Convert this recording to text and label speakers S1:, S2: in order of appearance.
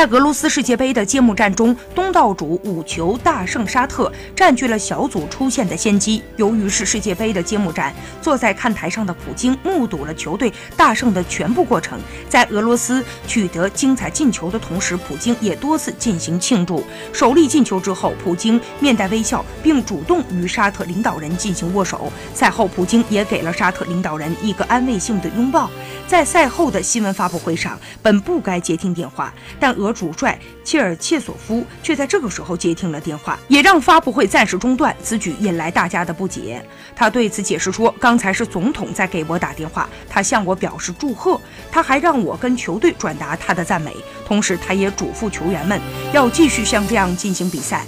S1: 在俄罗斯世界杯的揭幕战中，东道主五球大胜沙特，占据了小组出线的先机。由于是世界杯的揭幕战，坐在看台上的普京目睹了球队大胜的全部过程。在俄罗斯取得精彩进球的同时，普京也多次进行庆祝。首粒进球之后，普京面带微笑，并主动与沙特领导人进行握手。赛后，普京也给了沙特领导人一个安慰性的拥抱。在赛后的新闻发布会上，本不该接听电话，但俄主帅切尔切索夫却在这个时候接听了电话，也让发布会暂时中断。此举引来大家的不解。他对此解释说：“刚才是总统在给我打电话，他向我表示祝贺，他还让我跟球队转达他的赞美，同时他也嘱咐球员们要继续像这样进行比赛。”